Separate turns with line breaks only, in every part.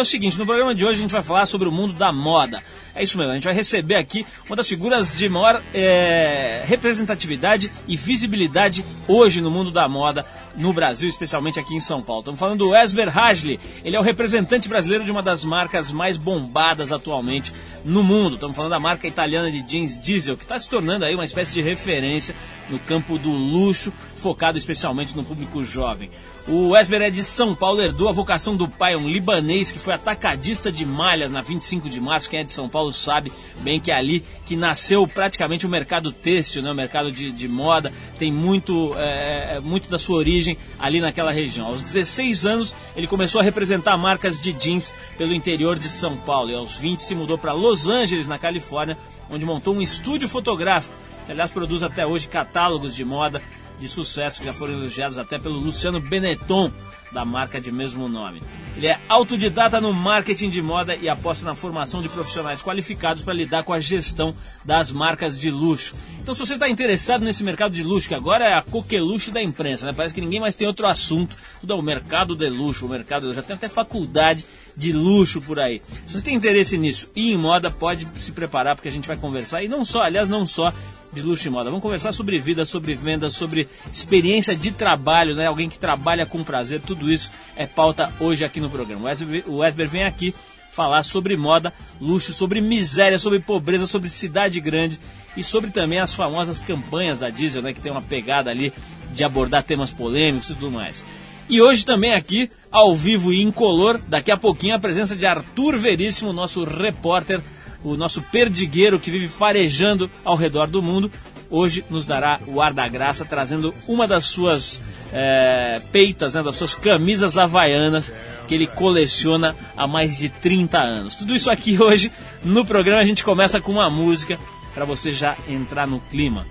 É o seguinte, no programa de hoje a gente vai falar sobre o mundo da moda. É isso mesmo, a gente vai receber aqui uma das figuras de maior é, representatividade e visibilidade hoje no mundo da moda no Brasil, especialmente aqui em São Paulo. Estamos falando do Esber Hajli. Ele é o representante brasileiro de uma das marcas mais bombadas atualmente no mundo. Estamos falando da marca italiana de jeans Diesel, que está se tornando aí uma espécie de referência no campo do luxo, focado especialmente no público jovem. O Esber é de São Paulo, herdou a vocação do pai, um libanês que foi atacadista de malhas na 25 de março. Quem é de São Paulo sabe bem que é ali que nasceu praticamente o mercado têxtil, né? o mercado de, de moda. Tem muito, é, é muito da sua origem ali naquela região. Aos 16 anos, ele começou a representar marcas de jeans pelo interior de São Paulo. E aos 20 se mudou para Los Angeles, na Califórnia, onde montou um estúdio fotográfico, que aliás produz até hoje catálogos de moda de sucesso que já foram elogiados até pelo Luciano Benetton, da marca de mesmo nome. Ele é autodidata no marketing de moda e aposta na formação de profissionais qualificados para lidar com a gestão das marcas de luxo. Então, se você está interessado nesse mercado de luxo, que agora é a coqueluche da imprensa, né? parece que ninguém mais tem outro assunto, tudo é o mercado de luxo, o mercado já tem até faculdade de luxo por aí. Se você tem interesse nisso e em moda, pode se preparar porque a gente vai conversar e não só, aliás, não só de luxo e moda. Vamos conversar sobre vida, sobre venda, sobre experiência de trabalho, né? Alguém que trabalha com prazer, tudo isso é pauta hoje aqui no programa. O Wesley vem aqui falar sobre moda, luxo, sobre miséria, sobre pobreza, sobre cidade grande e sobre também as famosas campanhas da Diesel, né? Que tem uma pegada ali de abordar temas polêmicos e tudo mais. E hoje também aqui, ao vivo e incolor, daqui a pouquinho a presença de Arthur Veríssimo, nosso repórter o nosso perdigueiro que vive farejando ao redor do mundo, hoje nos dará o ar da graça, trazendo uma das suas é, peitas, né, das suas camisas havaianas que ele coleciona há mais de 30 anos. Tudo isso aqui hoje no programa a gente começa com uma música para você já entrar no clima.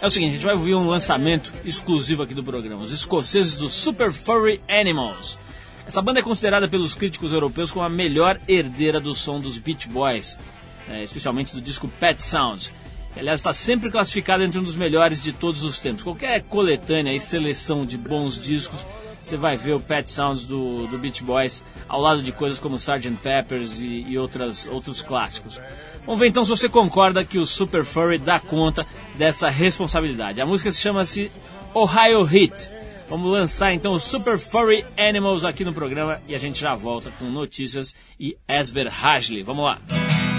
É o seguinte, a gente vai ouvir um lançamento exclusivo aqui do programa, os escoceses do Super Furry Animals. Essa banda é considerada pelos críticos europeus como a melhor herdeira do som dos Beach Boys, é, especialmente do disco Pet Sounds. Que, aliás, está sempre classificado entre um dos melhores de todos os tempos. Qualquer coletânea e seleção de bons discos, você vai ver o Pet Sounds do, do Beach Boys ao lado de coisas como Sgt. Peppers e, e outras, outros clássicos. Vamos ver então se você concorda que o Super Furry dá conta dessa responsabilidade. A música se chama-se Ohio Heat Vamos lançar então o Super Furry Animals aqui no programa e a gente já volta com notícias e Esber Hajli. Vamos lá. tocou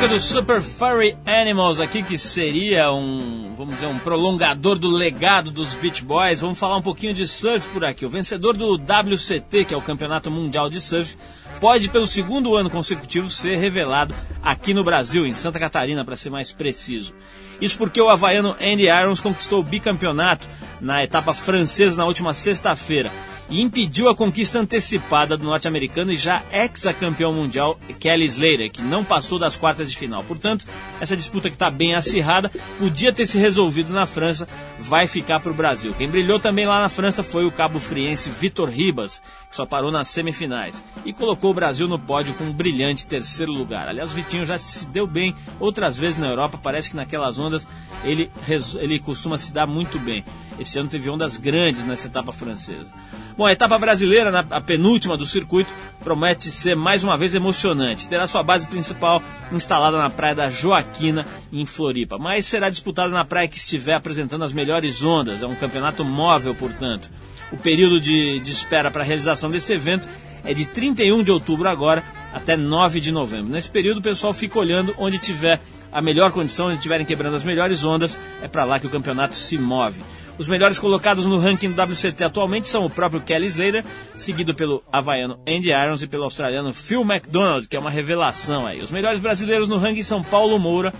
música do Super Furry Animals aqui, que seria um, vamos dizer, um prolongador do legado dos Beach Boys. Vamos falar um pouquinho de surf por aqui. O vencedor do WCT, que é o Campeonato Mundial de Surf, pode, pelo segundo ano consecutivo, ser revelado aqui no Brasil, em Santa Catarina, para ser mais preciso. Isso porque o havaiano Andy Irons conquistou o bicampeonato na etapa francesa na última sexta-feira e impediu a conquista antecipada do norte-americano e já ex-campeão mundial Kelly Slater, que não passou das quartas de final. Portanto, essa disputa que está bem acirrada podia ter se resolvido na França, vai ficar para o Brasil. Quem brilhou também lá na França foi o cabo friense Vitor Ribas, que só parou nas semifinais e colocou o Brasil no pódio com um brilhante terceiro lugar. Aliás, o Vitinho já se deu bem outras vezes na Europa, parece que naquelas ondas ele, ele costuma se dar muito bem. Esse ano teve ondas grandes nessa etapa francesa. Bom, a etapa brasileira, na, a penúltima do circuito, promete ser mais uma vez emocionante. Terá sua base principal instalada na praia da Joaquina, em Floripa, mas será disputada na praia que estiver apresentando as melhores ondas. É um campeonato móvel, portanto. O período de, de espera para a realização desse evento é de 31 de outubro agora até 9 de novembro. Nesse período o pessoal fica olhando onde tiver a melhor condição, onde estiverem quebrando as melhores ondas, é para lá que o campeonato se move. Os melhores colocados no ranking do WCT atualmente são o próprio Kelly Slater, seguido pelo havaiano Andy Irons e pelo australiano Phil McDonald, que é uma revelação aí. Os melhores brasileiros no ranking são Paulo Moura,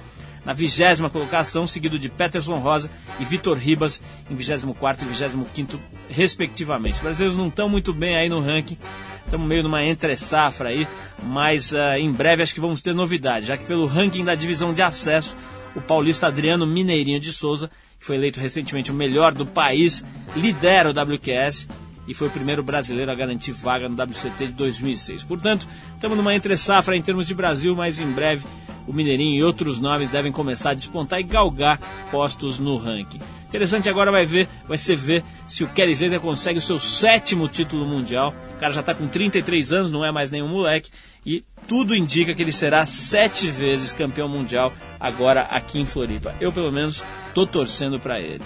na vigésima colocação, seguido de Peterson Rosa e Vitor Ribas em 24 e 25 respectivamente. Os brasileiros não estão muito bem aí no ranking, estamos meio numa entre-safra aí, mas uh, em breve acho que vamos ter novidade, já que pelo ranking da divisão de acesso, o paulista Adriano Mineirinho de Souza que foi eleito recentemente o melhor do país, lidera o WQS e foi o primeiro brasileiro a garantir vaga no WCT de 2006. Portanto, estamos numa entre-safra em termos de Brasil, mas em breve o Mineirinho e outros nomes devem começar a despontar e galgar postos no ranking. Interessante agora vai ver, vai ser ver se o Kelly Slater consegue o seu sétimo título mundial. O cara já está com 33 anos, não é mais nenhum moleque, e tudo indica que ele será sete vezes campeão mundial agora aqui em Floripa. Eu, pelo menos, tô torcendo para ele.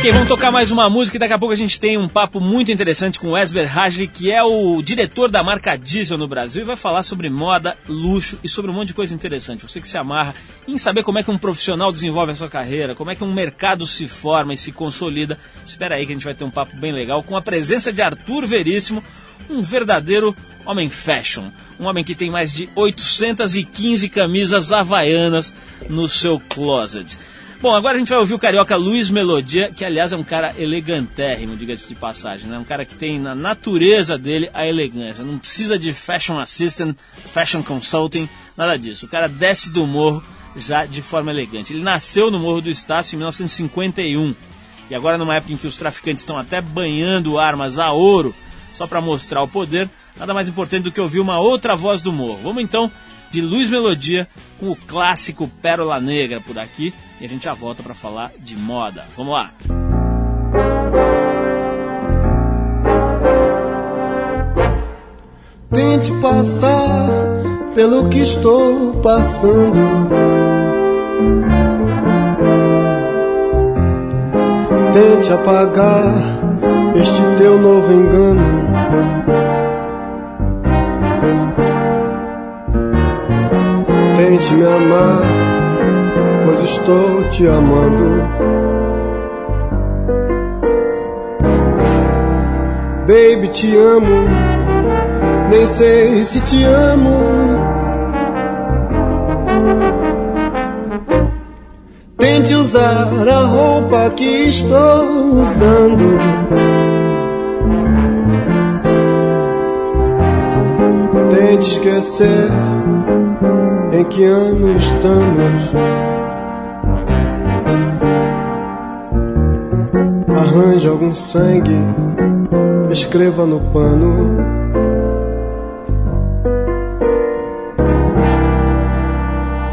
Ok, vamos tocar mais uma música e daqui a pouco a gente tem um papo muito interessante com o Esber que é o diretor da marca Diesel no Brasil e vai falar sobre moda, luxo e sobre um monte de coisa interessante. Você que se amarra em saber como é que um profissional desenvolve a sua carreira, como é que um mercado se forma e se consolida. Espera aí que a gente vai ter um papo bem legal com a presença de Arthur Veríssimo, um verdadeiro homem fashion, um homem que tem mais de 815 camisas havaianas no seu closet. Bom, agora a gente vai ouvir o carioca Luiz Melodia, que aliás é um cara elegantérrimo, diga-se de passagem, né? Um cara que tem na natureza dele a elegância. Não precisa de fashion assistant, fashion consulting, nada disso. O cara desce do morro já de forma elegante. Ele nasceu no Morro do Estácio em 1951. E agora, numa época em que os traficantes estão até banhando armas a ouro só para mostrar o poder, nada mais importante do que ouvir uma outra voz do morro. Vamos então de Luiz Melodia com o clássico Pérola Negra por aqui e a gente já volta para falar de moda. Vamos lá!
Tente passar pelo que estou passando. Tente apagar este teu novo engano. Tente me amar pois estou te amando. Baby, te amo, nem sei se te amo. Tente usar a roupa que estou usando. Tente esquecer em que ano estamos. Arranje algum sangue, escreva no pano.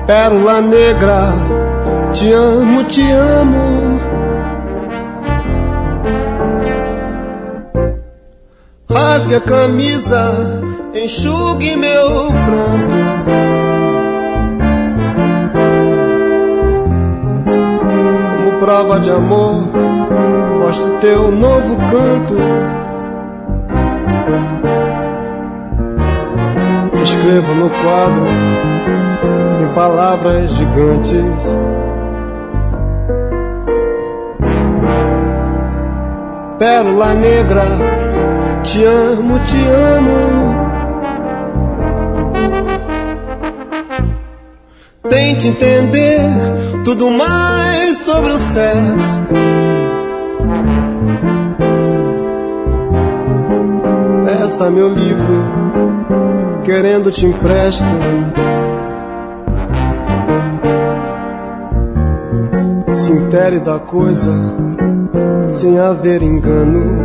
Pérola negra, te amo, te amo. Rasgue a camisa, enxugue meu pranto. Prova de amor gosto teu novo canto. Escrevo no quadro em palavras gigantes. Pérola negra, te amo, te amo. Tente entender tudo mais sobre o sexo. Peça meu livro, querendo te empresto. Se intere da coisa, sem haver engano.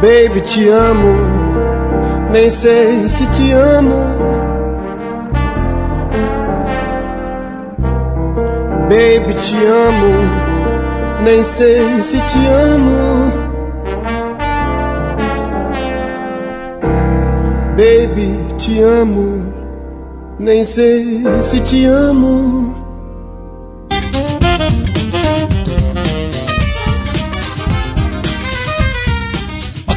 Baby, te amo, nem sei se te amo. Baby, te amo, nem sei se te amo. Baby, te amo, nem sei se te amo.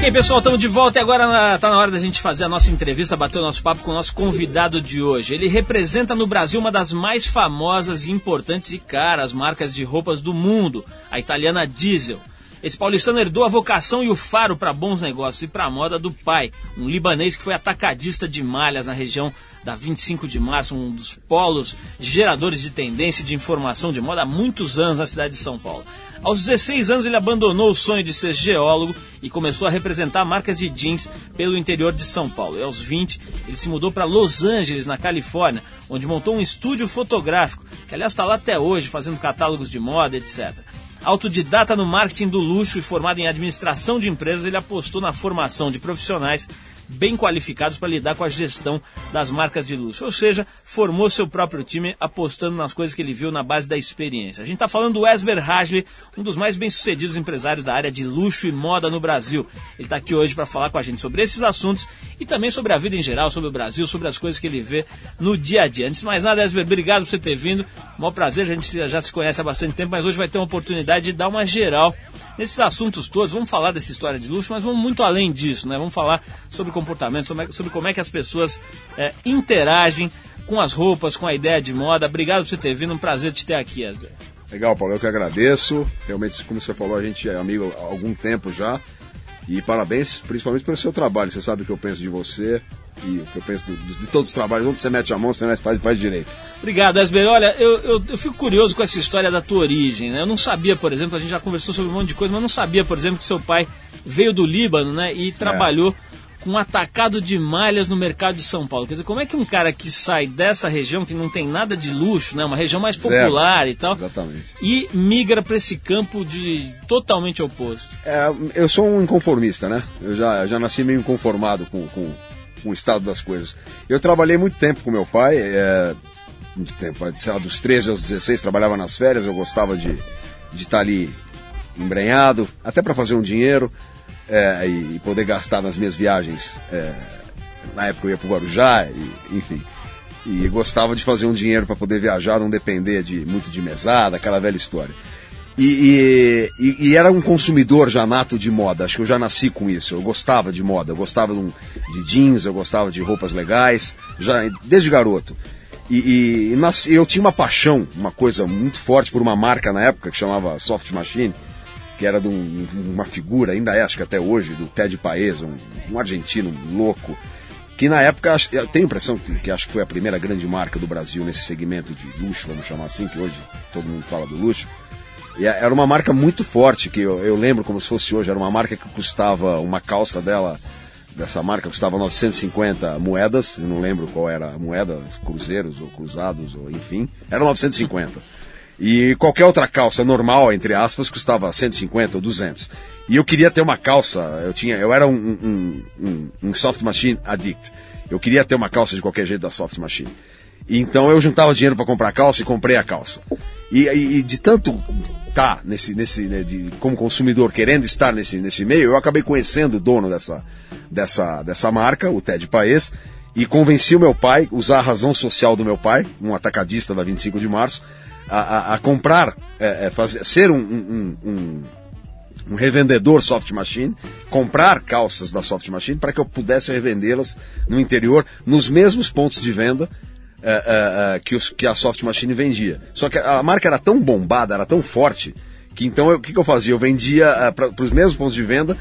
Ok, pessoal, estamos de volta e agora está na hora da gente fazer a nossa entrevista, bater o nosso papo com o nosso convidado de hoje. Ele representa no Brasil uma das mais famosas, importantes e caras marcas de roupas do mundo, a italiana Diesel. Esse paulistano herdou a vocação e o faro para bons negócios e para a moda do pai, um libanês que foi atacadista de malhas na região da 25 de março, um dos polos geradores de tendência e de informação de moda há muitos anos na cidade de São Paulo. Aos 16 anos ele abandonou o sonho de ser geólogo e começou a representar marcas de jeans pelo interior de São Paulo. E aos 20 ele se mudou para Los Angeles, na Califórnia, onde montou um estúdio fotográfico, que aliás está lá até hoje, fazendo catálogos de moda, etc. Autodidata no marketing do luxo e formado em administração de empresas, ele apostou na formação de profissionais bem qualificados para lidar com a gestão das marcas de luxo. Ou seja, formou seu próprio time apostando nas coisas que ele viu na base da experiência. A gente está falando do Esber Hajli, um dos mais bem-sucedidos empresários da área de luxo e moda no Brasil. Ele está aqui hoje para falar com a gente sobre esses assuntos e também sobre a vida em geral, sobre o Brasil, sobre as coisas que ele vê no dia a dia. Antes de mais nada, Esber, obrigado por você ter vindo. Maior prazer, a gente já se conhece há bastante tempo, mas hoje vai ter uma oportunidade de dar uma geral nesses assuntos todos. Vamos falar dessa história de luxo, mas vamos muito além disso, né? Vamos falar sobre comportamento, sobre, sobre como é que as pessoas é, interagem com as roupas, com a ideia de moda. Obrigado por você ter vindo, um prazer te ter aqui, Esber.
Legal, Paulo, eu que agradeço. Realmente, como você falou, a gente é amigo há algum tempo já. E parabéns, principalmente pelo seu trabalho. Você sabe o que eu penso de você e o que eu penso do, de todos os trabalhos. Onde você mete a mão, você faz, faz direito.
Obrigado, Esber. Olha, eu, eu, eu, fico curioso com essa história da tua origem. Né? Eu não sabia, por exemplo, a gente já conversou sobre um monte de coisa, mas eu não sabia, por exemplo, que seu pai veio do Líbano né, e trabalhou. É com um atacado de malhas no mercado de São Paulo. Quer dizer, como é que um cara que sai dessa região, que não tem nada de luxo, né, uma região mais popular
Zero.
e tal,
Exatamente.
e migra para esse campo de totalmente oposto?
É, eu sou um inconformista, né? Eu já, eu já nasci meio inconformado com, com, com, o estado das coisas. Eu trabalhei muito tempo com meu pai, é, muito tempo, sei lá, dos 13 aos 16, trabalhava nas férias, eu gostava de estar ali embrenhado, até para fazer um dinheiro é, e, poder gastar nas minhas viagens. É, na época eu ia para o Guarujá, e, enfim. E gostava de fazer um dinheiro para poder viajar, não depender de muito de mesada, aquela velha história. E, e, e, era um consumidor já nato de moda, acho que eu já nasci com isso. Eu gostava de moda, eu gostava de, jeans, eu gostava de roupas legais, já desde garoto. E, e eu tinha uma paixão, uma coisa muito forte por uma marca na época que chamava Soft Machine que era de um, uma figura, ainda é, acho que até hoje, do Ted Paez, um, um argentino louco, que na época, eu tenho a impressão que, que, acho que foi a primeira grande marca do Brasil nesse segmento de luxo, vamos chamar assim, que hoje todo mundo fala do luxo. E era uma marca muito forte, que eu, eu lembro como se fosse hoje, era uma marca que custava, uma calça dela, dessa marca custava 950 moedas, eu não lembro qual era a moeda, cruzeiros ou cruzados, ou enfim, era 950. E qualquer outra calça normal, entre aspas, custava 150 ou 200. E eu queria ter uma calça, eu tinha, eu era um, um, um, um soft machine addict. Eu queria ter uma calça de qualquer jeito da soft machine. Então eu juntava dinheiro para comprar a calça e comprei a calça. E, e, de tanto tá nesse, nesse, né, de, como consumidor querendo estar nesse, nesse meio, eu acabei conhecendo o dono dessa, dessa, dessa marca, o Ted Paes, e convenci o meu pai, usar a razão social do meu pai, um atacadista da 25 de março, a, a, a comprar, é, é, fazer, ser um, um, um, um revendedor soft machine, comprar calças da soft machine para que eu pudesse revendê-las no interior, nos mesmos pontos de venda é, é, que, os, que a soft machine vendia. Só que a marca era tão bombada, era tão forte, que então o que, que eu fazia? Eu vendia para os mesmos pontos de venda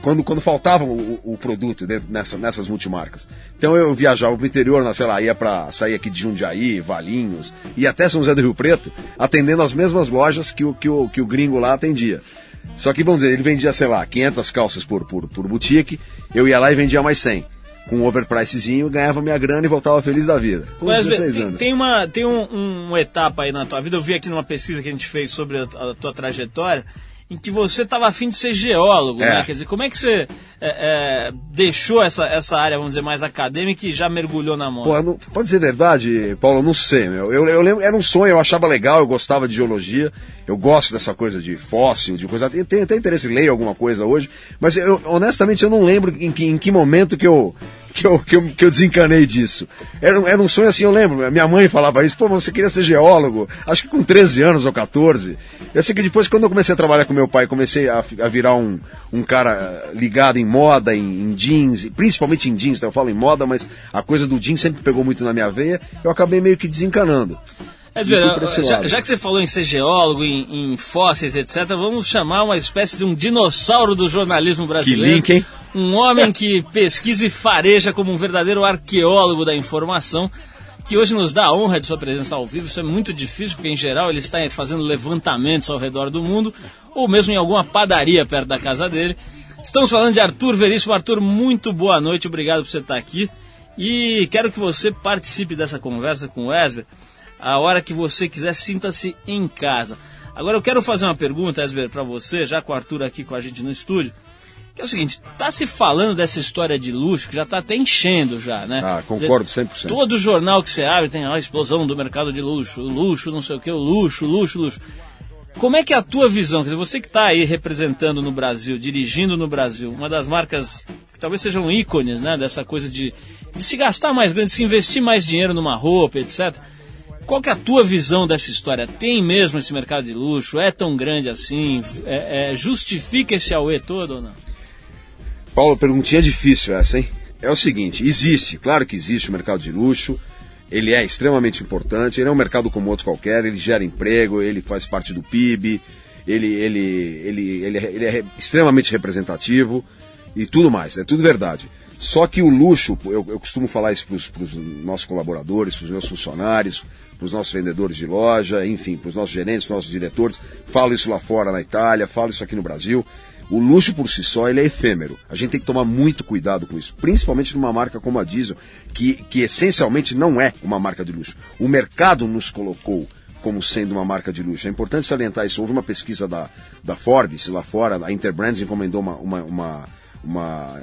quando, quando faltava o, o produto dentro, nessa, nessas multimarcas. Então eu viajava pro interior, na- sei lá, ia para sair aqui de Jundiaí, Valinhos, e até São José do Rio Preto, atendendo as mesmas lojas que o, que o, que o gringo lá atendia. Só que, vamos dizer, ele vendia, sei lá, 500 calças por, por, por boutique, eu ia lá e vendia mais 100. Com um overpricezinho, ganhava minha grana e voltava feliz da vida. Com
Wesley,
16
tem,
anos.
tem uma, tem um- um- uma etapa aí na tua vida, eu vi aqui numa pesquisa que a gente fez sobre a, a tua trajetória, em que você estava afim de ser geólogo,
É.
né? Quer dizer, como é que você é, é, deixou essa, essa área, vamos dizer, mais acadêmica e já mergulhou na moda?
Pô, não, pode ser verdade, Paulo, eu não sei, meu. Eu, eu lembro, era um sonho, eu achava legal, eu gostava de geologia, eu gosto dessa coisa de fóssil, de coisa. Eu tenho até interesse em ler alguma coisa hoje, mas eu, honestamente eu não lembro em que, em que momento que eu, que eu, que eu, que eu desencanei disso. Era, era um sonho assim, eu lembro, minha mãe falava isso, pô, você queria ser geólogo, acho que com 13 anos ou 14. Eu sei que depois, quando eu comecei a trabalhar com meu pai, comecei a, a virar um, um cara eh, ligado em moda, em, em jeans, principalmente em jeans, então eu falo em moda, mas a coisa do jeans sempre pegou muito na minha veia, eu acabei meio que desencanando.
Mas,
fui
Vera, já, já que você falou em ser geólogo, em, em fósseis, etc., vamos chamar uma espécie de um dinossauro do jornalismo brasileiro.
link, hein?
Um homem que pesquisa e fareja como um verdadeiro arqueólogo da informação, que hoje nos dá a honra de sua presença ao vivo. Isso é muito difícil, porque em geral ele está fazendo levantamentos ao redor do mundo, ou mesmo em alguma padaria perto da casa dele. Estamos falando de Arthur Veríssimo. Arthur, muito boa noite, obrigado por você estar aqui. E quero que você participe dessa conversa com o Wesley. A hora que você quiser, sinta-se em casa. Agora eu quero fazer uma pergunta, Esber, para você, já com o Arthur aqui com a gente no estúdio. Que é o seguinte, tá se falando dessa história de luxo, que já tá até enchendo já, né?
Ah, concordo
Quer
100%.
Todo jornal que você abre tem a explosão do mercado de luxo, o luxo, não sei o que, o luxo, luxo, luxo. Como é que é a tua visão? Quer dizer, você que está aí representando no Brasil, dirigindo no Brasil, uma das marcas que talvez sejam ícones, né? Dessa coisa de, de se gastar mais grande, de se investir mais dinheiro numa roupa, etc. Qual que é a tua visão dessa história? Tem mesmo esse mercado de luxo? É tão grande assim? É- é- justifica esse auê todo ou não?
Paulo, perguntinha difícil essa, hein? É o seguinte, existe, claro que existe o mercado de luxo, ele é extremamente importante, ele é um mercado como outro qualquer, ele gera emprego, ele faz parte do PIB, ele, ele, ele, ele, é- ele é extremamente representativo e tudo mais, é tudo verdade. Só que o luxo, eu, eu costumo falar isso para os nossos colaboradores, para os meus funcionários, para os nossos vendedores de loja, enfim, para os nossos gerentes, para os nossos diretores, falo isso lá fora na Itália, falo isso aqui no Brasil. O luxo por si só ele é efêmero. A gente tem que tomar muito cuidado com isso, principalmente numa marca como a Diesel, que, que essencialmente não é uma marca de luxo. O mercado nos colocou como sendo uma marca de luxo. É importante salientar isso. Houve uma pesquisa da, da Forbes lá fora, a Interbrands encomendou uma, uma, uma, uma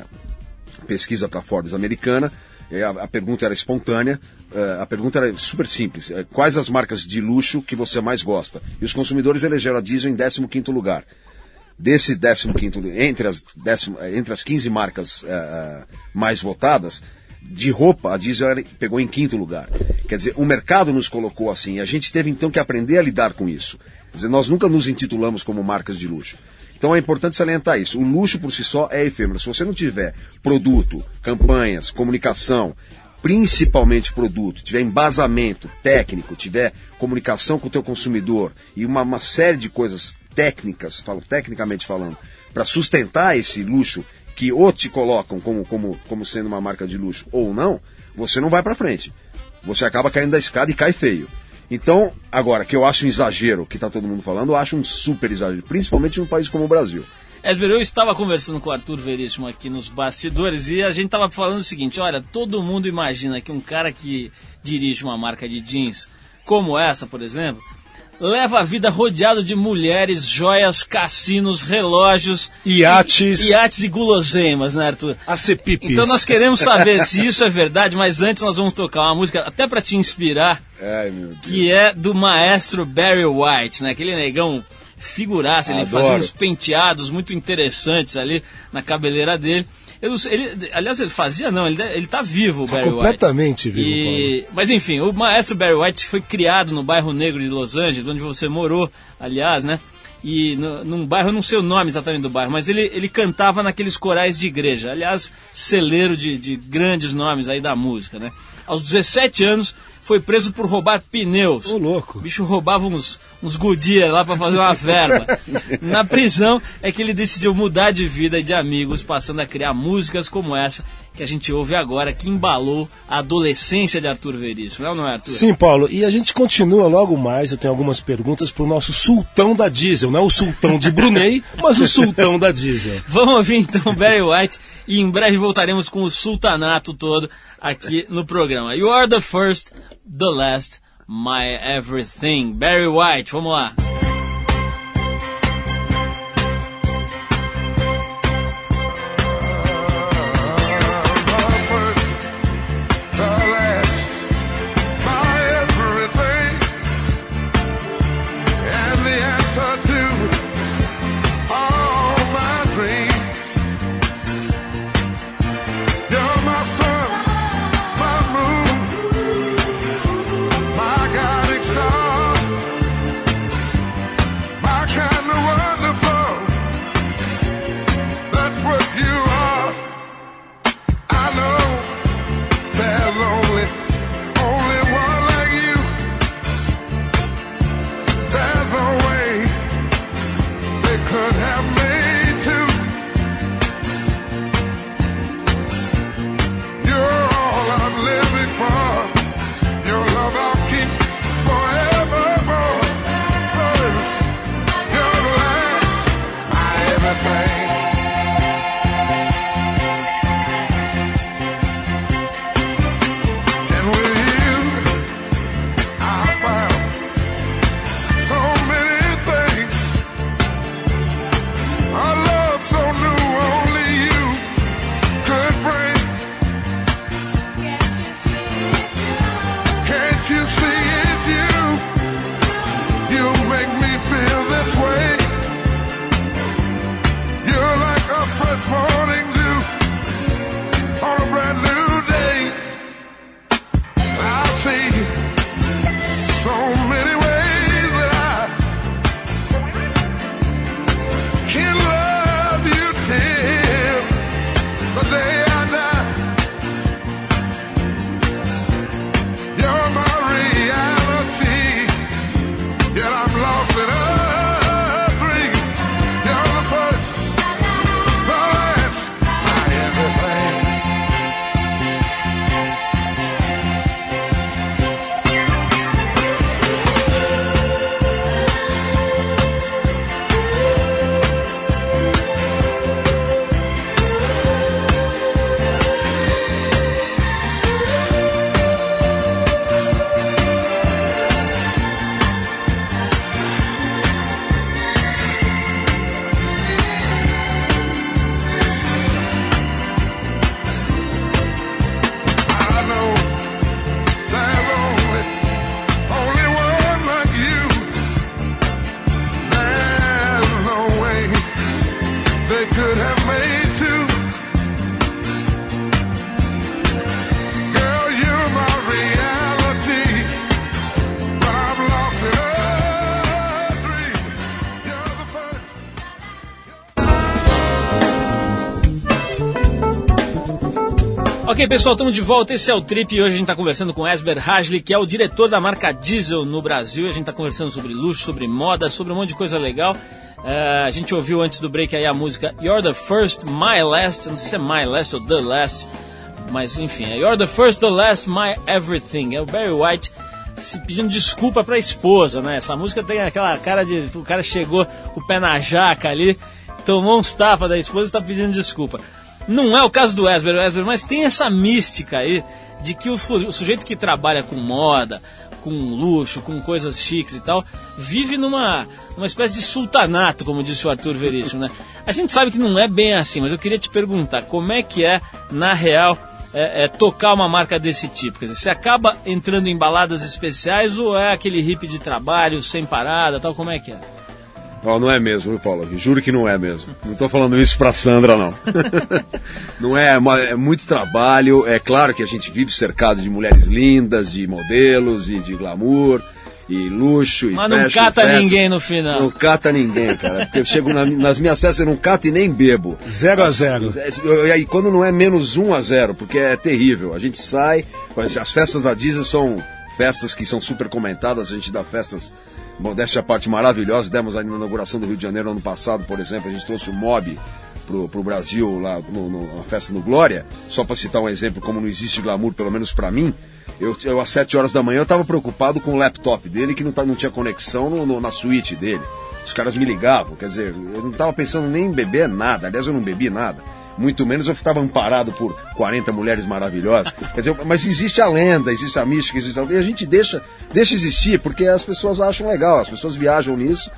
pesquisa para a Forbes americana. É, A, a pergunta era espontânea. eh, A pergunta era super simples. eh, Quais as marcas de luxo que você mais gosta? E os consumidores elegeram a Diesel em 15º lugar. Desse 15º, lu- entre as, décimo, entre as 15 marcas eh, mais votadas, de roupa, a Diesel era- pegou em quinto lugar. Quer dizer, o mercado nos colocou assim. A gente teve então que aprender a lidar com isso. Quer dizer, nós nunca nos intitulamos como marcas de luxo. Então é importante salientar isso. O luxo por si só é efêmero. Se você não tiver produto, campanhas, comunicação, principalmente produto, tiver embasamento técnico, tiver comunicação com o teu consumidor e uma, uma série de coisas técnicas, falo tecnicamente falando, para sustentar esse luxo que ou te colocam como, como, como sendo uma marca de luxo ou não, você não vai para frente. Você acaba caindo da escada e cai feio. Então, agora, que eu acho um exagero, que está todo mundo falando, eu acho um super exagero, principalmente num país como o Brasil.
Esber, eu estava conversando com o Arthur Veríssimo aqui nos bastidores e a gente estava falando o seguinte: olha, todo mundo imagina que um cara que dirige uma marca de jeans como essa, por exemplo, leva a vida rodeado de mulheres, joias, cassinos, relógios,
Iates.
iates e guloseimas, né, Arthur?
Acepipis.
Então nós queremos saber se isso é verdade, mas antes nós vamos tocar uma música até para te inspirar,
Ai, meu Deus.
que é do maestro Barry White, né? Aquele negão figuraça, ele
Adoro.
fazia uns penteados muito interessantes ali na cabeleira dele. Eu sei, ele, aliás, ele fazia não, ele, ele tá vivo, o Barry White.
completamente vivo,
E, mas enfim, o maestro Barry White foi criado no bairro negro de Los Angeles, onde você morou, aliás, né? e no, num bairro, eu não sei o nome exatamente do bairro, mas ele, ele cantava naqueles corais de igreja. Aliás, celeiro de, de grandes nomes aí da música, né? Aos 17 anos, foi preso por roubar pneus.
Ô, louco.
O bicho roubava uns, uns Goodyear lá para fazer uma verba. Na prisão é que ele decidiu mudar de vida e de amigos, passando a criar músicas como essa que a gente ouve agora, que embalou a adolescência de Arthur Veríssimo, não, não é, Arthur?
Sim, Paulo, e a gente continua logo mais. Eu tenho algumas perguntas para o nosso sultão da diesel, não é o sultão de Brunei, mas o sultão da diesel.
Vamos ouvir então Barry White e em breve voltaremos com o sultanato todo aqui no programa. You are the first, the last, my everything. Barry White, vamos lá. Ok, pessoal, estamos de volta. Esse é o Trip e hoje a gente está conversando com Esber Hajli, que é o diretor da marca Diesel no Brasil. A gente está conversando sobre luxo, sobre moda, sobre um monte de coisa legal. Uh, a gente ouviu antes do break aí a música You're the First, My Last. Não sei se é My Last ou The Last, mas enfim, é You're the First, The Last, My Everything. É o Barry White se pedindo desculpa para a esposa, né? Essa música tem aquela cara de. O cara chegou com o pé na jaca ali, tomou uns tapas da esposa e está pedindo desculpa. Não é o caso do Esber, Esber, mas tem essa mística aí de que o, o, sujeito que trabalha com moda, com luxo, com coisas chiques e tal, vive numa, numa espécie de sultanato, como disse o Arthur Veríssimo, né? A gente sabe que não é bem assim, mas eu queria te perguntar, como é que é, na real, é, é, tocar uma marca desse tipo? Quer dizer, você acaba entrando em baladas especiais ou é aquele hip de trabalho, sem parada, tal, como é que é?
Oh, não é mesmo, viu, Paulo? Juro que não é mesmo. Não estou falando isso para Sandra, não. não é, é muito trabalho. É claro que a gente vive cercado de mulheres lindas, de modelos e de glamour. e luxo e
Mas não
fashion,
cata
festas.
ninguém no final.
Não cata ninguém, cara. Porque eu chego na- nas minhas festas, eu não cato e nem bebo.
Zero a zero.
E aí, quando não é menos um a zero, porque é terrível. A gente sai, as festas da Disney são festas que são super comentadas, a gente dá festas, modéstia à parte, maravilhosas. Demos aí na inauguração do Rio de Janeiro ano passado, por exemplo, a gente trouxe o Mob pro, pro Brasil lá no, no- na festa no Glória. Só para citar um exemplo, como não existe glamour, pelo menos para mim. Eu, eu, às 7 horas da manhã, eu tava preocupado com o laptop dele, que não, tá, não tinha conexão no- no- na suíte dele. Os caras me ligavam, quer dizer, eu não tava pensando nem em beber nada. Aliás, eu não bebi nada. Muito menos eu estava amparado por 40 mulheres maravilhosas. Quer dizer, mas existe a lenda, existe a mística, existe a... E a gente deixa, deixa existir porque as pessoas acham legal, as pessoas viajam nisso.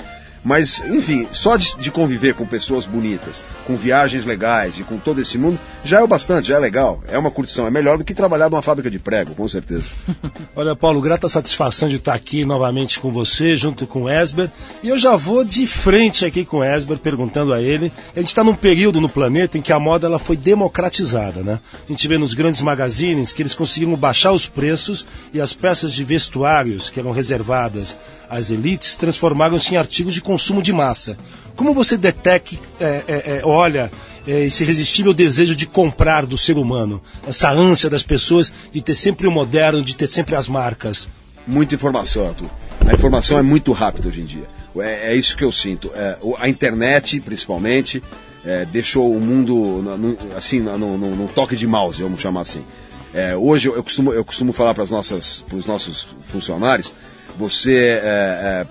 Mas, enfim, só de, de conviver com pessoas bonitas, com viagens legais e com todo esse mundo, já é o bastante, já é legal. É uma curtição, é melhor do que trabalhar numa fábrica de prego, com certeza.
Olha, Paulo, grata satisfação de estar aqui novamente com você, junto com o Esber. E eu já vou de frente aqui com o Esber, perguntando a ele. A gente está num período no planeta em que a moda ela foi democratizada, né? A gente vê nos grandes magazines que eles conseguiram baixar os preços e as peças de vestuários que eram reservadas às elites transformaram-se em artigos de consumo de massa. Como você detecta, é, é, é, olha, é, esse irresistível desejo de comprar do ser humano, essa ânsia das pessoas de ter sempre o moderno, de ter sempre as marcas.
Muita informação, Arthur. A informação é muito rápida hoje em dia. É, é isso que eu sinto. É, a internet, principalmente, deixou o mundo assim, no toque de mouse, vamos chamar assim. É, hoje eu costumo, eu costumo falar para os nossos funcionários, você,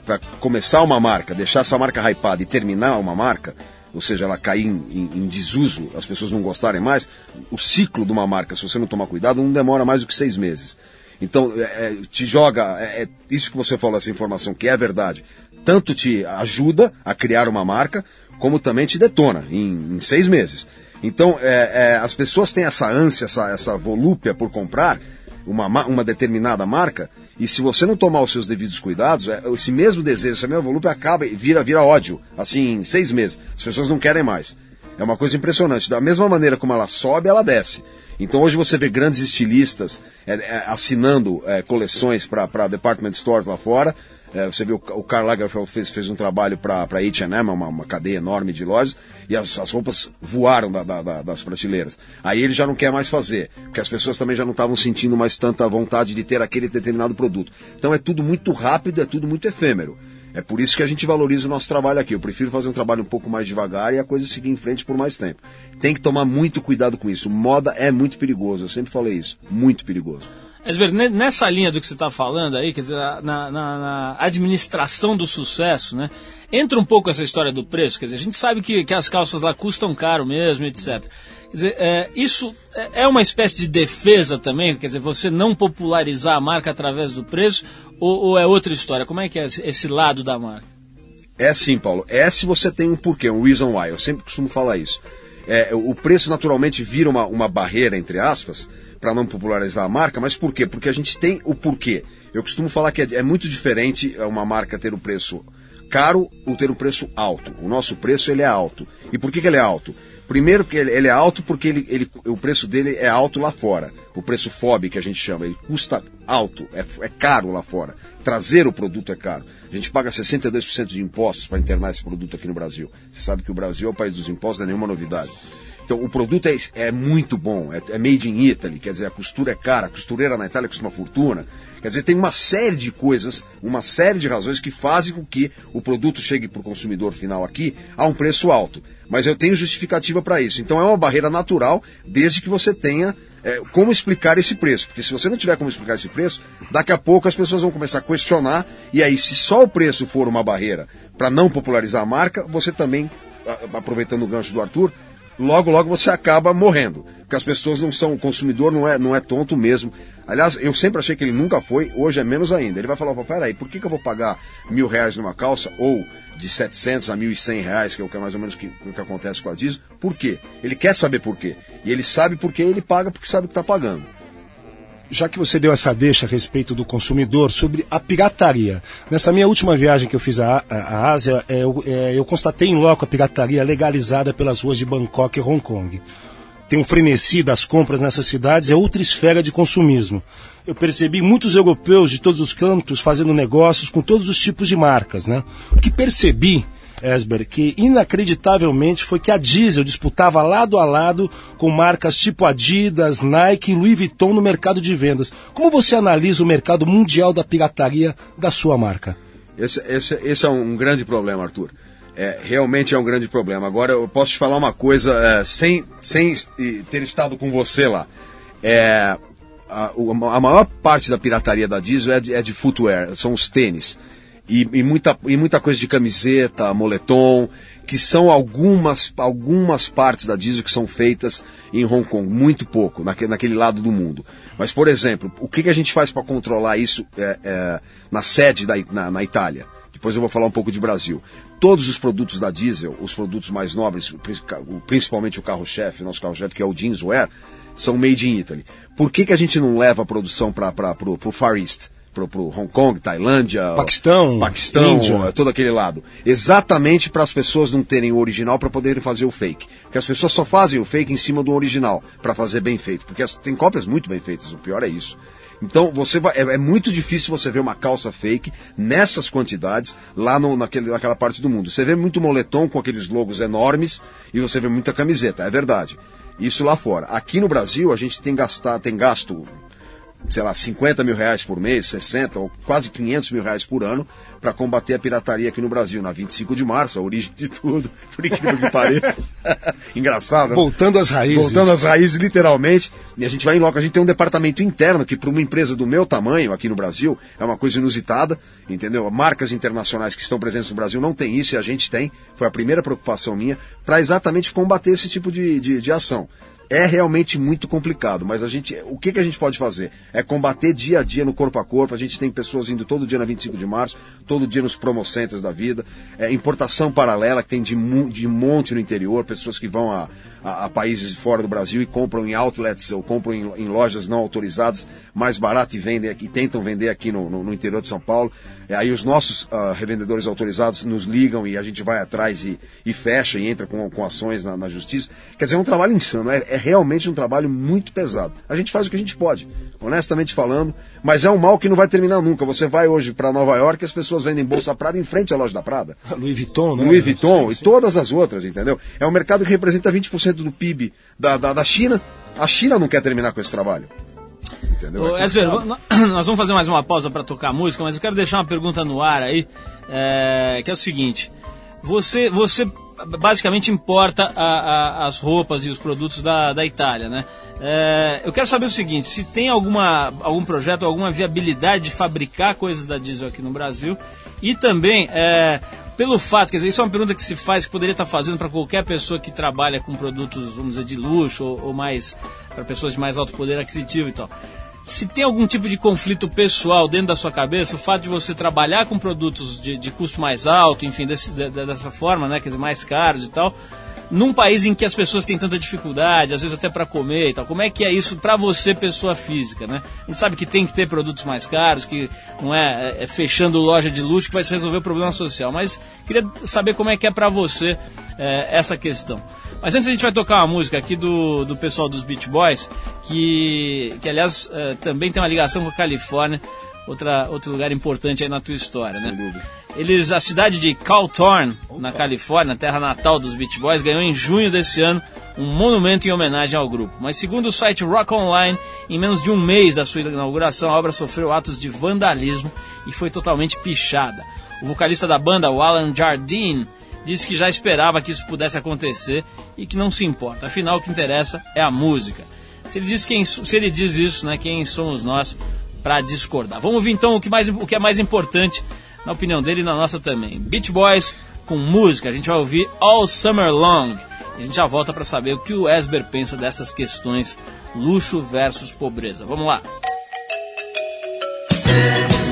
para começar uma marca, deixar essa marca hypada e terminar uma marca, ou seja, ela cair em, em- em desuso, as pessoas não gostarem mais, o ciclo de uma marca, se você não tomar cuidado, não demora mais do que seis meses. Então, é, é, te joga, é, é isso que você falou, essa informação, que é verdade, tanto te ajuda a criar uma marca, como também te detona em, em seis meses. Então, é, é, as pessoas têm essa ânsia, essa, essa volúpia por comprar uma, ma- uma determinada marca, e se você não tomar os seus devidos cuidados, é, esse mesmo desejo, essa mesma volúpia acaba e vira, vira ódio, assim, em seis meses. As pessoas não querem mais. É uma coisa impressionante. Da mesma maneira como ela sobe, ela desce. Então hoje você vê grandes estilistas é, é, assinando é, coleções para department stores lá fora. É, você viu o Karl Lagerfeld fez, fez um trabalho para H&M, uma, uma cadeia enorme de lojas, e as, as roupas voaram da- da- da- das prateleiras. Aí ele já não quer mais fazer, porque as pessoas também já não estavam sentindo mais tanta vontade de ter aquele determinado produto. Então é tudo muito rápido, é tudo muito efêmero. É por isso que a gente valoriza o nosso trabalho aqui. Eu prefiro fazer um trabalho um pouco mais devagar e a coisa seguir em frente por mais tempo. Tem que tomar muito cuidado com isso. Moda é muito perigoso, eu sempre falei isso. Muito perigoso.
Nessa linha do que você está falando aí, quer dizer, na, na- na administração do sucesso, né? Entra um pouco essa história do preço, quer dizer, a gente sabe que, que as calças lá custam caro mesmo, etc. Quer dizer, é, isso é é uma espécie de defesa também, quer dizer, você não popularizar a marca através do preço, ou, ou é outra história? Como é que é esse lado da marca?
É sim, Paulo. É se você tem um porquê, um reason why. Eu sempre costumo falar isso. É, o preço naturalmente vira uma, uma barreira, entre aspas, para não popularizar a marca, mas por quê? Porque a gente tem o porquê. Eu costumo falar que é, é muito diferente uma marca ter o preço caro ou ter o preço alto. O nosso preço ele é alto. E por que, que ele é alto? Primeiro que ele, ele é alto porque ele, ele, o preço dele é alto lá fora. O preço FOB que a gente chama, ele custa alto, é, é caro lá fora. Trazer o produto é caro. A gente paga 62% de impostos para internar esse produto aqui no Brasil. Você sabe que o Brasil é o país dos impostos, não é nenhuma novidade. Então o produto é, é muito bom, é, é made in Italy, quer dizer, a costura é cara, a costureira na Itália custa uma fortuna. Quer dizer, tem uma série de coisas, uma série de razões que fazem com que o produto chegue para o consumidor final aqui a um preço alto. Mas eu tenho justificativa para isso. Então é uma barreira natural, desde que você tenha é, como explicar esse preço. Porque se você não tiver como explicar esse preço, daqui a pouco as pessoas vão começar a questionar, e aí, se só o preço for uma barreira para não popularizar a marca, você também, aproveitando o gancho do Arthur, logo, logo você acaba morrendo. Porque as pessoas não são, o consumidor não é, não é tonto mesmo. Aliás, eu sempre achei que ele nunca foi, hoje é menos ainda. Ele vai falar, "Pô, peraí, por que, que eu vou pagar mil reais numa calça ou de 700 a 1.100 reais, que é o que é mais ou menos que- o que acontece com a Disney? Por quê? Ele quer saber por quê. E ele sabe por quê, ele paga porque sabe que está pagando.
Já que você deu essa deixa a respeito do consumidor sobre a pirataria. Nessa minha última viagem que eu fiz à, à- Ásia, é, eu, é, eu constatei em loco a pirataria legalizada pelas ruas de Bangkok e Hong Kong. tem um frenesi das compras nessas cidades, é outra esfera de consumismo. Eu percebi muitos europeus de todos os cantos fazendo negócios com todos os tipos de marcas, né? O que percebi Esber, que inacreditavelmente foi que a Diesel disputava lado a lado com marcas tipo Adidas, Nike e Louis Vuitton no mercado de vendas. Como você analisa o mercado mundial da pirataria da sua marca?
Esse, esse, esse é um grande problema, Arthur. É, realmente é um grande problema. Agora, eu posso te falar uma coisa, é, sem, sem ter estado com você lá. É, a, a, maior parte da pirataria da Diesel é de, é de footwear, são os tênis e, e, muita, e muita coisa de camiseta, moletom, que são algumas, algumas partes da diesel que são feitas em Hong Kong, muito pouco, naquele, naquele lado do mundo. Mas, por exemplo, o que, que a gente faz para controlar isso é, é, na sede da, na, na Itália? Depois eu vou falar um pouco de Brasil. Todos os produtos da diesel, os produtos mais nobres, principalmente o carro-chefe, nosso carro-chefe, que é o Jeanswear, são made in Italy. Por que, que a gente não leva a produção para o Far East? Pro, pro Hong Kong, Tailândia,
Paquistão,
Paquistão, Índia. todo aquele lado. Exatamente para as pessoas não terem o original para poderem fazer o fake. Porque as pessoas só fazem o fake em cima do original para fazer bem feito. Porque as, tem cópias muito bem feitas, o pior é isso. Então você vai, é, é, muito difícil você ver uma calça fake nessas quantidades lá no, naquele, naquela parte do mundo. Você vê muito moletom com aqueles logos enormes e você vê muita camiseta, é verdade. Isso lá fora. Aqui no Brasil a gente tem gastado, tem gasto sei lá, 50 mil reais por mês, 60 ou quase 500 mil reais por ano para combater a pirataria aqui no Brasil, na 25 de março, a origem de tudo, por incrível que pareça. Engraçado. Né?
Voltando às raízes.
Voltando às raízes, literalmente. E a gente vai em loco, a gente tem um departamento interno que para uma empresa do meu tamanho aqui no Brasil é uma coisa inusitada, entendeu? Marcas internacionais que estão presentes no Brasil não tem isso e a gente tem. Foi a primeira preocupação minha para exatamente combater esse tipo de, de, de ação é realmente muito complicado, mas a gente, o que, que a gente pode fazer? É combater dia a dia no corpo a corpo. A gente tem pessoas indo todo dia na 25 de março, todo dia nos promocentros da vida. É, importação paralela que tem de, de monte no interior, pessoas que vão a, a, a, países fora do Brasil e compram em outlets ou compram em, em lojas não autorizadas mais barato e vendem aqui, tentam vender aqui no, no, no interior de São Paulo. É, aí os nossos uh, revendedores autorizados nos ligam e a gente vai atrás e, e fecha e entra com, com ações na, na, justiça. Quer dizer, é um trabalho insano, é, é, realmente um trabalho muito pesado. A gente faz o que a gente pode, honestamente falando, mas é um mal que não vai terminar nunca. Você vai hoje para Nova York e as pessoas vendem Bolsa Prada em frente à loja da Prada.
Louis Vuitton, né?
Louis Vuitton e todas as outras, entendeu? É um mercado que representa 20% do PIB da, da, da China. A China não quer terminar com esse trabalho.
Entendeu? É Esber, nós vamos fazer mais uma pausa para tocar música, mas eu quero deixar uma pergunta no ar aí, é, que é o seguinte: você, você basicamente importa a, a, as roupas e os produtos da, da Itália, né? É, eu quero saber o seguinte: se tem alguma, algum projeto, alguma viabilidade de fabricar coisas da diesel aqui no Brasil e também é, pelo fato, quer dizer, isso é uma pergunta que se faz, que poderia estar fazendo para qualquer pessoa que trabalha com produtos, vamos dizer, de luxo ou, ou mais para pessoas de mais alto poder aquisitivo e tal. Se tem algum tipo de conflito pessoal dentro da sua cabeça, o fato de você trabalhar com produtos de, de custo mais alto, enfim, desse, de, dessa forma, né, quer dizer, mais caros e tal, num país em que as pessoas têm tanta dificuldade, às vezes até para comer e tal, como é que é isso para você, pessoa física, né? A gente sabe que tem que ter produtos mais caros, que não é, é, é fechando loja de luxo que vai se resolver o problema social, mas queria saber como é que é para você é, essa questão. Mas antes a gente vai tocar uma música aqui do, do pessoal dos Beach Boys, que, que aliás é, também tem uma ligação com a Califórnia, outra, outro lugar importante aí na tua história, né? Sem dúvida. Eles, a cidade de Cawthorn, na Califórnia, terra natal dos Beach Boys, ganhou em junho desse ano um monumento em homenagem ao grupo. Mas segundo o site Rock Online, em menos de um mês da sua inauguração, a obra sofreu atos de vandalismo e foi totalmente pichada. O vocalista da banda, o Alan Jardine, disse que já esperava que isso pudesse acontecer e que não se importa. Afinal, o que interessa é a música. Se ele diz, quem, se ele diz isso, né, quem somos nós para discordar? Vamos ver então o que, mais, o que é mais importante na opinião dele e na nossa também. Beach Boys com música, a gente vai ouvir All Summer Long. A gente já volta para saber o que o Esber pensa dessas questões luxo versus pobreza. Vamos lá. Bom,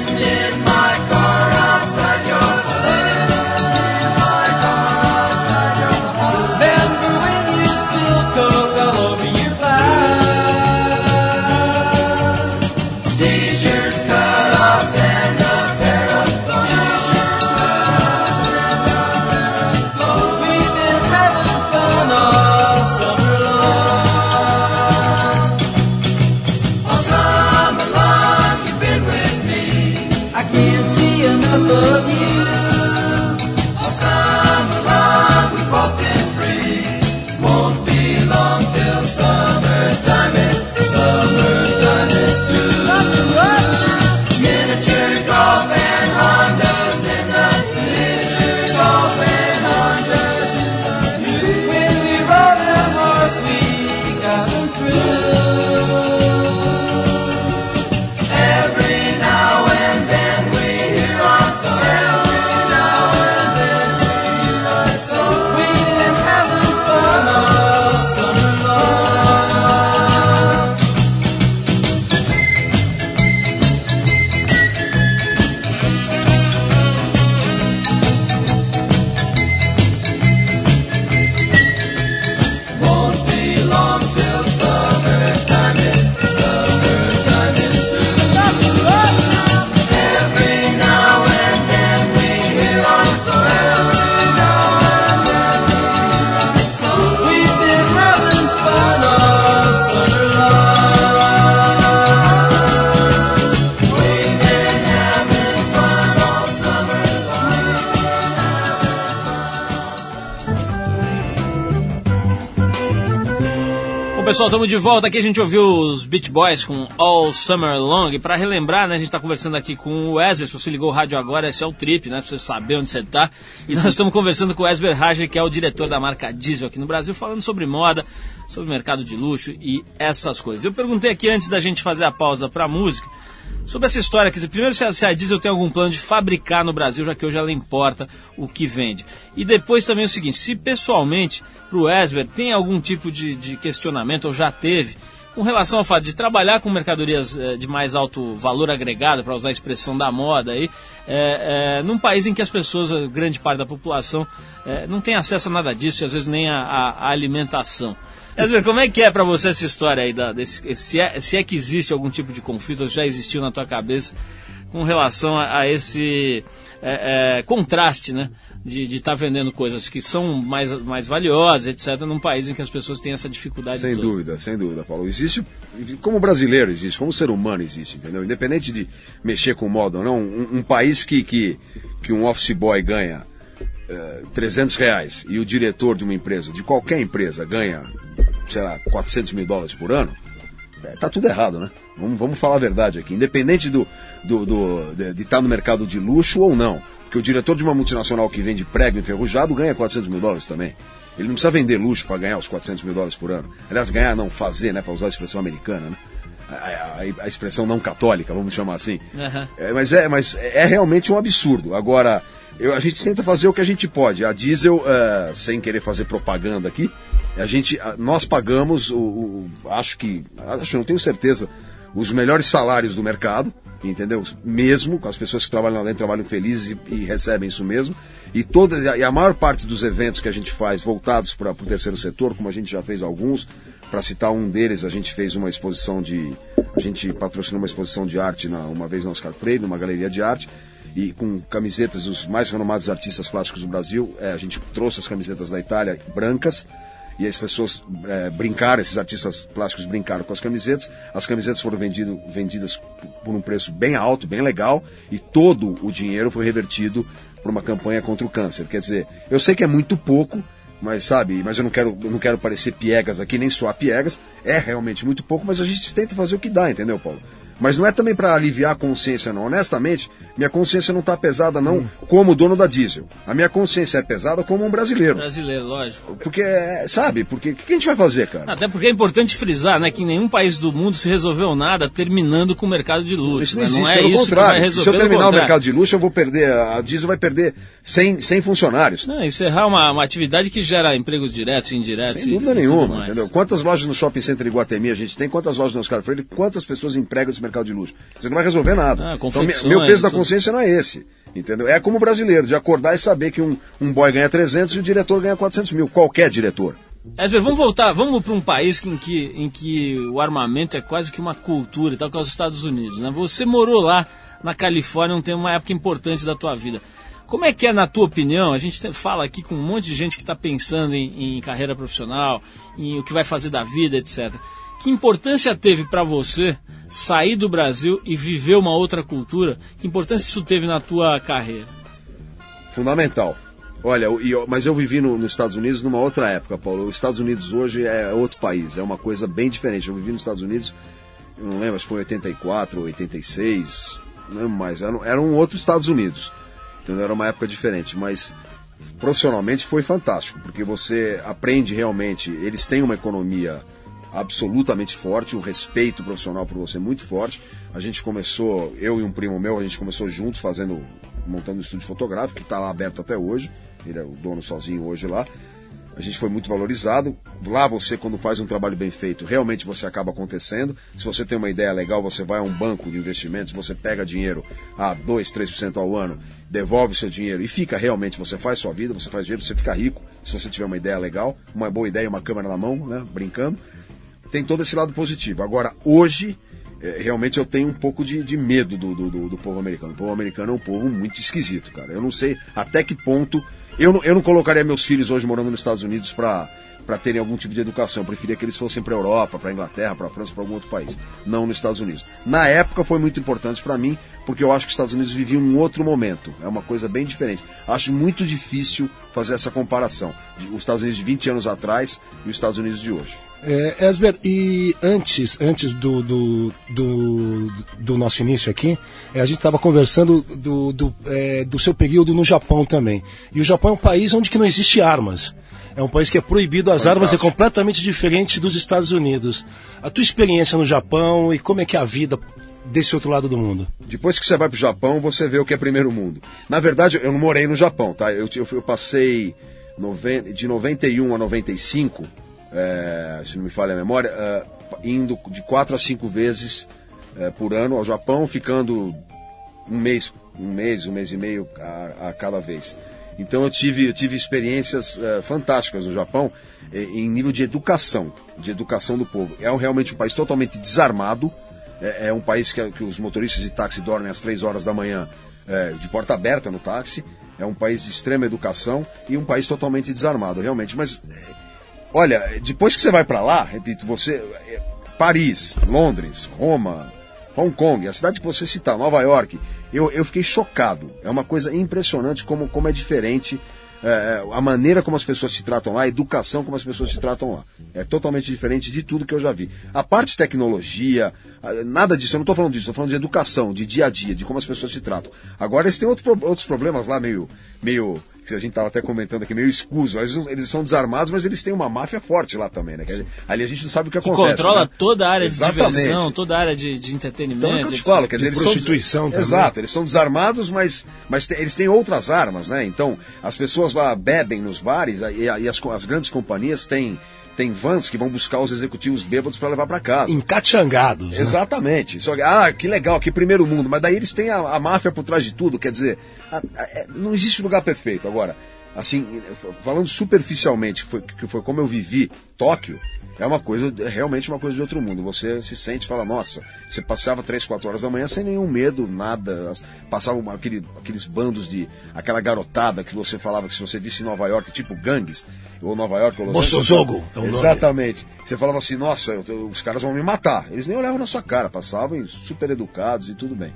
pessoal, estamos de volta aqui. A gente ouviu os Beach Boys com All Summer Long. Para relembrar, né, a gente está conversando aqui com o Wesley. Se você ligou o rádio agora, esse é o Trip, né? Pra você saber onde você está. E nós estamos conversando com o Wesley Rager, que é o diretor da marca Diesel aqui no Brasil, falando sobre moda, sobre mercado de luxo e essas coisas. Eu perguntei aqui antes da gente fazer a pausa para música Sobre essa história, quer dizer, primeiro se a Diesel tem algum plano de fabricar no Brasil, já que hoje ela importa o que vende. E depois também o seguinte, se pessoalmente, para o Esber, tem algum tipo de, de, questionamento, ou já teve, com relação ao fato de trabalhar com mercadorias eh, de mais alto valor agregado, para usar a expressão da moda aí, é, é, num país em que as pessoas, grande parte da população, é, não tem acesso a nada disso e às vezes nem a, a, a alimentação. Esmer, como é que é para você essa história aí, da, desse, se, é, se é que existe algum tipo de conflito, já existiu na tua cabeça, com relação a, a esse é, é, contraste, né? De estar tá vendendo coisas que são mais, mais valiosas, etc., num país em que as pessoas têm essa dificuldade.
Sem
toda.
dúvida, sem dúvida, Paulo. Existe, como brasileiro existe, como ser humano existe, entendeu? Independente de mexer com moda ou não, um, um país que, que, que um office boy ganha é, 300 reais e o diretor de uma empresa, de qualquer empresa, ganha sei lá, 400 mil dólares por ano, é, tá tudo errado, né? Vamos, vamos falar a verdade aqui. Independente do, do, do de, de estar tá no mercado de luxo ou não. Porque o diretor de uma multinacional que vende prego enferrujado ganha 400 mil dólares também. Ele não precisa vender luxo para ganhar os 400 mil dólares por ano. Aliás, ganhar não fazer, né? Para usar a expressão americana, né? A, a, a, expressão não católica, vamos chamar assim. Uhum. É, mas, é, mas é realmente um absurdo. Agora, eu, a gente tenta fazer o que a gente pode. A Diesel, uh, sem querer fazer propaganda aqui, a gente, nós pagamos, o, o, acho que, acho não tenho certeza, os melhores salários do mercado, entendeu? Mesmo, as pessoas que trabalham lá dentro trabalham felizes e, e recebem isso mesmo. E, toda, e a maior parte dos eventos que a gente faz voltados para o terceiro setor, como a gente já fez alguns, para citar um deles, a gente fez uma exposição de. A gente patrocinou uma exposição de arte na, uma vez na Oscar Freire, numa galeria de arte, e com camisetas dos mais renomados artistas plásticos do Brasil. É, a gente trouxe as camisetas da Itália brancas e as pessoas é, brincaram, esses artistas plásticos brincaram com as camisetas. As camisetas foram vendido, vendidas por um preço bem alto, bem legal, e todo o dinheiro foi revertido para uma campanha contra o câncer. Quer dizer, eu sei que é muito pouco, mas sabe, mas eu não quero, não quero parecer piegas aqui, nem soar piegas. É realmente muito pouco, mas a gente tenta fazer o que dá, entendeu, Paulo? Mas não é também para aliviar a consciência, não. Honestamente, minha consciência não está pesada, não, hum. como dono da diesel. A minha consciência é pesada como um brasileiro.
Brasileiro, lógico.
Porque, sabe, porque o que a gente vai fazer, cara?
Até porque é importante frisar, né, que nenhum país do mundo se resolveu nada terminando com o mercado de luxo. Isso não, né? existe, não é isso contrário. que vai resolver.
Se eu terminar o mercado de luxo, eu vou perder, a diesel vai perder 100, 100 funcionários.
Não, encerrar uma, uma atividade que gera empregos diretos e indiretos.
Sem dúvida e, nenhuma, entendeu? Quantas lojas no shopping center Iguatemi a gente tem, quantas lojas no Oscar Freire, quantas pessoas empregam mercado de luxo? Você não vai resolver nada. Ah, então, meu peso da consciência não é esse. Entendeu? É como brasileiro, de acordar e saber que um, um boy ganha 300 e o diretor ganha 400 mil. Qualquer diretor.
Esber, vamos voltar, vamos para um país em que, em que o armamento é quase que uma cultura, tal que é os Estados Unidos. Né? Você morou lá na Califórnia, um tempo, uma época importante da tua vida. Como é que é, na tua opinião? A gente fala aqui com um monte de gente que está pensando em, em carreira profissional, em o que vai fazer da vida, etc. Que importância teve para você sair do Brasil e viver uma outra cultura? Que importância isso teve na tua carreira?
Fundamental. Olha, eu, mas eu vivi no, nos Estados Unidos numa outra época, Paulo. Os Estados Unidos hoje é outro país, é uma coisa bem diferente. Eu vivi nos Estados Unidos, eu não lembro se foi 84 ou 86, não lembro mais. Eram, eram outros Estados Unidos. Então era uma época diferente, mas profissionalmente foi fantástico, porque você aprende realmente, eles têm uma economia absolutamente forte, o respeito profissional por você é muito forte. A gente começou, eu e um primo meu, a gente começou juntos fazendo, montando um estúdio fotográfico que está lá aberto até hoje. Ele é o dono sozinho hoje lá. A gente foi muito valorizado. Lá você, quando faz um trabalho bem feito, realmente você acaba acontecendo. Se você tem uma ideia legal, você vai a um banco de investimentos, você pega dinheiro a 2, 3% ao ano, devolve o seu dinheiro e fica realmente, você faz sua vida, você faz dinheiro, você fica rico. Se você tiver uma ideia legal, uma boa ideia, uma câmera na mão, né, brincando tem todo esse lado positivo. Agora, hoje, é, realmente eu tenho um pouco de, de medo do, do, do, povo americano. O povo americano é um povo muito esquisito, cara. Eu não sei até que ponto. Eu não, eu não colocaria meus filhos hoje morando nos Estados Unidos para para terem algum tipo de educação. Eu preferia que eles fossem para a Europa, para a Inglaterra, para a França, para algum outro país, não nos Estados Unidos. Na época foi muito importante para mim, porque eu acho que os Estados Unidos viviam um outro momento. É uma coisa bem diferente. Acho muito difícil fazer essa comparação. Os Estados Unidos de 20 anos atrás e os Estados Unidos de hoje.
É, Esber, e antes, antes do, do, do, do nosso início aqui, é, a gente estava conversando do, do, é, do seu período no Japão também. E o Japão é um país onde que não existe armas. É um país que é proibido as
Fantástico.
armas, é completamente diferente dos Estados Unidos. A tua experiência no Japão e como é que é a vida desse outro lado do mundo?
Depois que você vai pro Japão, você vê o que é primeiro mundo. Na verdade, eu não morei no Japão, tá? Eu, eu, eu passei noven- de 91 a 95, é, se não me falha a memória, é, indo de quatro a cinco vezes é, por ano ao Japão, ficando um mês, um mês, um mês e meio a, a cada vez. Então eu tive, eu tive experiências eh, fantásticas no Japão eh, em nível de educação, de educação do povo. É realmente um país totalmente desarmado. É, é um país que, que os motoristas de táxi dormem às três horas da manhã eh, de porta aberta no táxi. É um país de extrema educação e um país totalmente desarmado, realmente. Mas olha, depois que você vai para lá, repito, você eh, Paris, Londres, Roma, Hong Kong, a cidade que você citar, Nova York, eu, eu fiquei chocado. É uma coisa impressionante como, como é diferente é, a maneira como as pessoas se tratam lá, a educação como as pessoas se tratam lá. É totalmente diferente de tudo que eu já vi. A parte de tecnologia, nada disso, eu não estou falando disso, estou falando de educação, de dia a dia, de como as pessoas se tratam. Agora eles têm outro outros problemas lá, meio, meio que a gente estava até comentando aqui, meio escuso. Eles, eles são desarmados, mas eles têm uma máfia forte lá também, né? Quer dizer, ali a gente não sabe o que
Que
acontece.
controla
né?
toda a área de
Exatamente.
diversão, toda a área de, de entretenimento.
Então é que eu te falo, quer dizer,
De
eles são-
prostituição também.
Exato, eles são desarmados, mas, mas te- eles têm outras armas, né? Então, as pessoas lá bebem nos bares aí- e, as, as grandes companhias têm, têm vans que vão buscar os executivos bêbados para levar para casa.
Encaixangados. né?
Exatamente. Só ah, que legal, que primeiro mundo. Mas daí eles têm a, a máfia por trás de tudo. Quer dizer, a- a- é- não existe lugar perfeito. Agora, assim, falando superficialmente, foi, que foi como eu vivi Tóquio, é uma coisa, é realmente uma coisa de outro mundo. Você se sente e fala, nossa, você passava três, quatro horas da manhã sem nenhum medo, nada. As- Passavam aquele, aqueles bandos de. aquela garotada que você falava que se você visse em Nova York, tipo gangues, ou Nova York ou Los.
Mossozogo é.
Exatamente. Você falava assim, nossa, eu os caras vão me matar. Eles nem olhavam na sua cara, passavam super educados e tudo bem.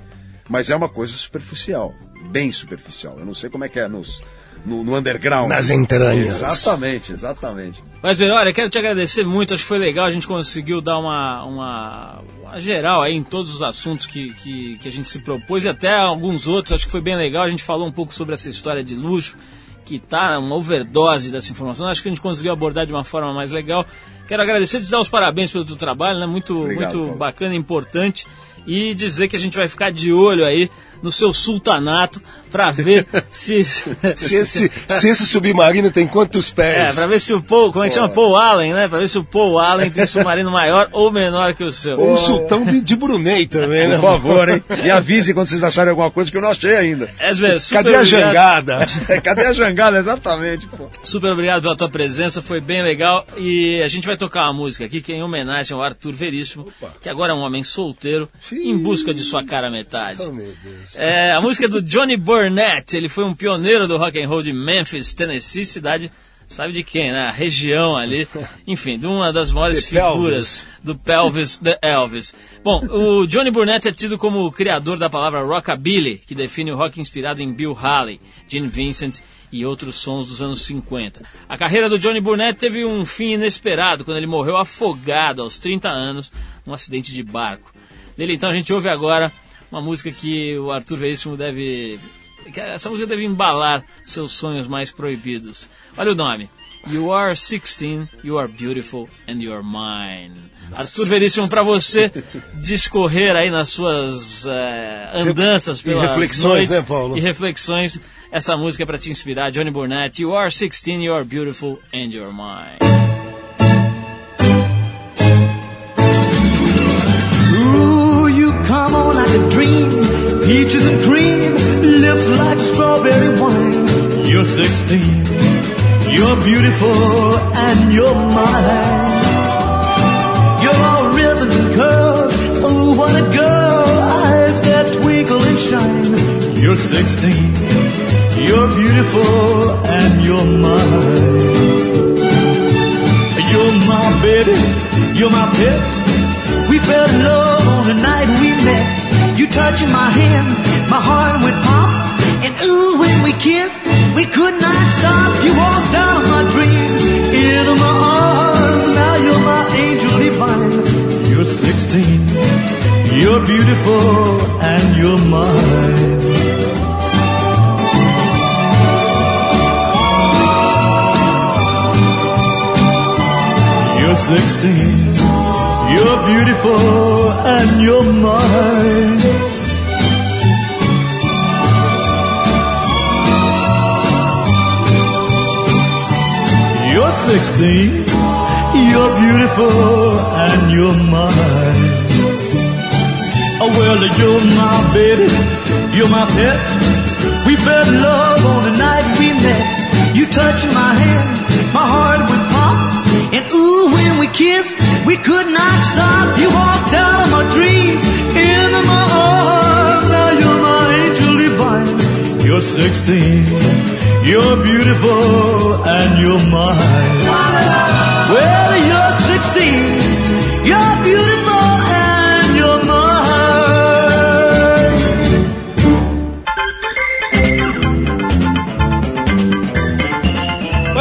Mas é uma coisa superficial, bem superficial. Eu não sei como é que é nos, no, no underground.
Nas entranhas.
Exatamente, exatamente.
Mas, bem, olha, quero te agradecer muito, acho que foi legal, a gente conseguiu dar uma, uma, uma geral aí em todos os assuntos que, que, que a gente se propôs e até alguns outros, acho que foi bem legal, a gente falou um pouco sobre essa história de luxo, que tá uma overdose dessa informação, acho que a gente conseguiu abordar de uma forma mais legal. Quero agradecer e te dar os parabéns pelo teu trabalho, né? Muito,
Obrigado,
muito
Paulo.
bacana e importante. E dizer que a gente vai ficar de olho aí no seu sultanato para ver se...
Se esse, se esse submarino tem quantos
É,
pés?
pra ver se o Paul, como é que chama? Paul Allen, né? Pra ver se o Paul Allen tem um submarino maior ou menor que o seu.
Ou um sultão de, de Brunei também, né?
Por favor, hein? E avise quando vocês acharem alguma coisa que eu não achei ainda.
Esber, super
Cadê a
obrigado,
jangada?
É, Cadê a jangada? Exatamente, pô.
Super obrigado pela tua presença, foi bem legal. E a gente vai tocar uma música aqui que é em homenagem ao Arthur Veríssimo, que agora é um homem solteiro, em busca de sua cara metade.
Oh, meu Deus.
É, a música é do Johnny Burnett, ele foi um pioneiro do rock and roll de Memphis, Tennessee, cidade, sabe de quem, né? A região ali, enfim, de uma das maiores figuras do Pelvis The Elvis. Bom, o Johnny Burnett é tido como o criador da palavra rockabilly, que define o rock inspirado em Bill Haley, Gene Vincent e outros sons dos anos 50. A carreira do Johnny Burnett teve um fim inesperado quando ele morreu afogado aos 30 anos num acidente de barco. Dele então a gente ouve agora uma música que o Arthur Veríssimo deve. Essa música deve embalar seus sonhos mais proibidos. Olha o nome. You are 16, you are beautiful and you're mine. Arthur Veríssimo, para você discorrer aí nas suas eh, andanças
E
pelas
reflexões,
noites
né, Paulo?
E reflexões. Essa música é para te inspirar. Johnny Burnett, You are 16, you are beautiful and you're mine.
Ooh, you come on like a dream. Peaches and cream, strawberry wine. You're 16. You're beautiful and you're mine. You're all ribbons and curls. Oh, what a girl. Eyes that twinkle and shine. You're 16. You're beautiful and you're mine. You're my baby. You're my pet. We fell in love on the night we met. You touching my hand, my heart would pop. And ooh, when we kissed, we could not stop. You walked out of my dreams, into my arms. Now you're my angel divine. You're 16, you're beautiful, and you're mine. You're 16, you're beautiful, and you're mine. 16, you're beautiful, and you're mine. Oh, well, you're my baby, you're my pet. We fell in love on the night we met. You touched my hand, my heart would pop. And ooh, when we kissed, we could not stop. You walked out of my dreams, into my arms. Now you're my angel divine. You're 16. You're beautiful and you're mine. Well, you're 16.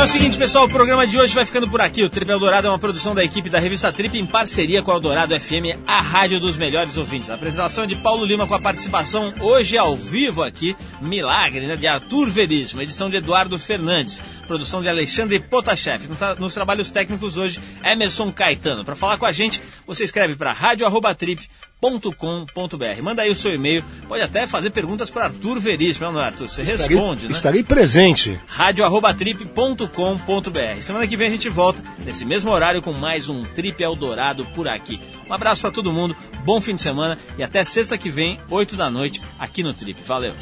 O seguinte, pessoal, o programa de hoje vai ficando por aqui. O Trip Eldorado é uma produção da equipe da revista Trip em parceria com a Eldorado FM, a rádio dos melhores ouvintes. A apresentação é de Paulo Lima com a participação hoje ao vivo aqui, Milagre, né, de Arthur Veríssimo, edição de Eduardo Fernandes, produção de Alexandre Potashev. Nos, tra nos trabalhos técnicos hoje, Emerson Caetano. Para falar com a gente, você escreve para rádio@trip com.br. Manda aí o seu e-mail, pode até fazer perguntas para Arthur Veríssimo, não é, Arthur? Você
Estarei,
responde, né?
estarei presente.
radioarrobatrip.com.br. Semana que vem a gente volta nesse mesmo horário com mais um Trip Eldorado por aqui. Um abraço para todo mundo, bom fim de semana e até sexta que vem, 8 da noite, aqui no Trip. Valeu!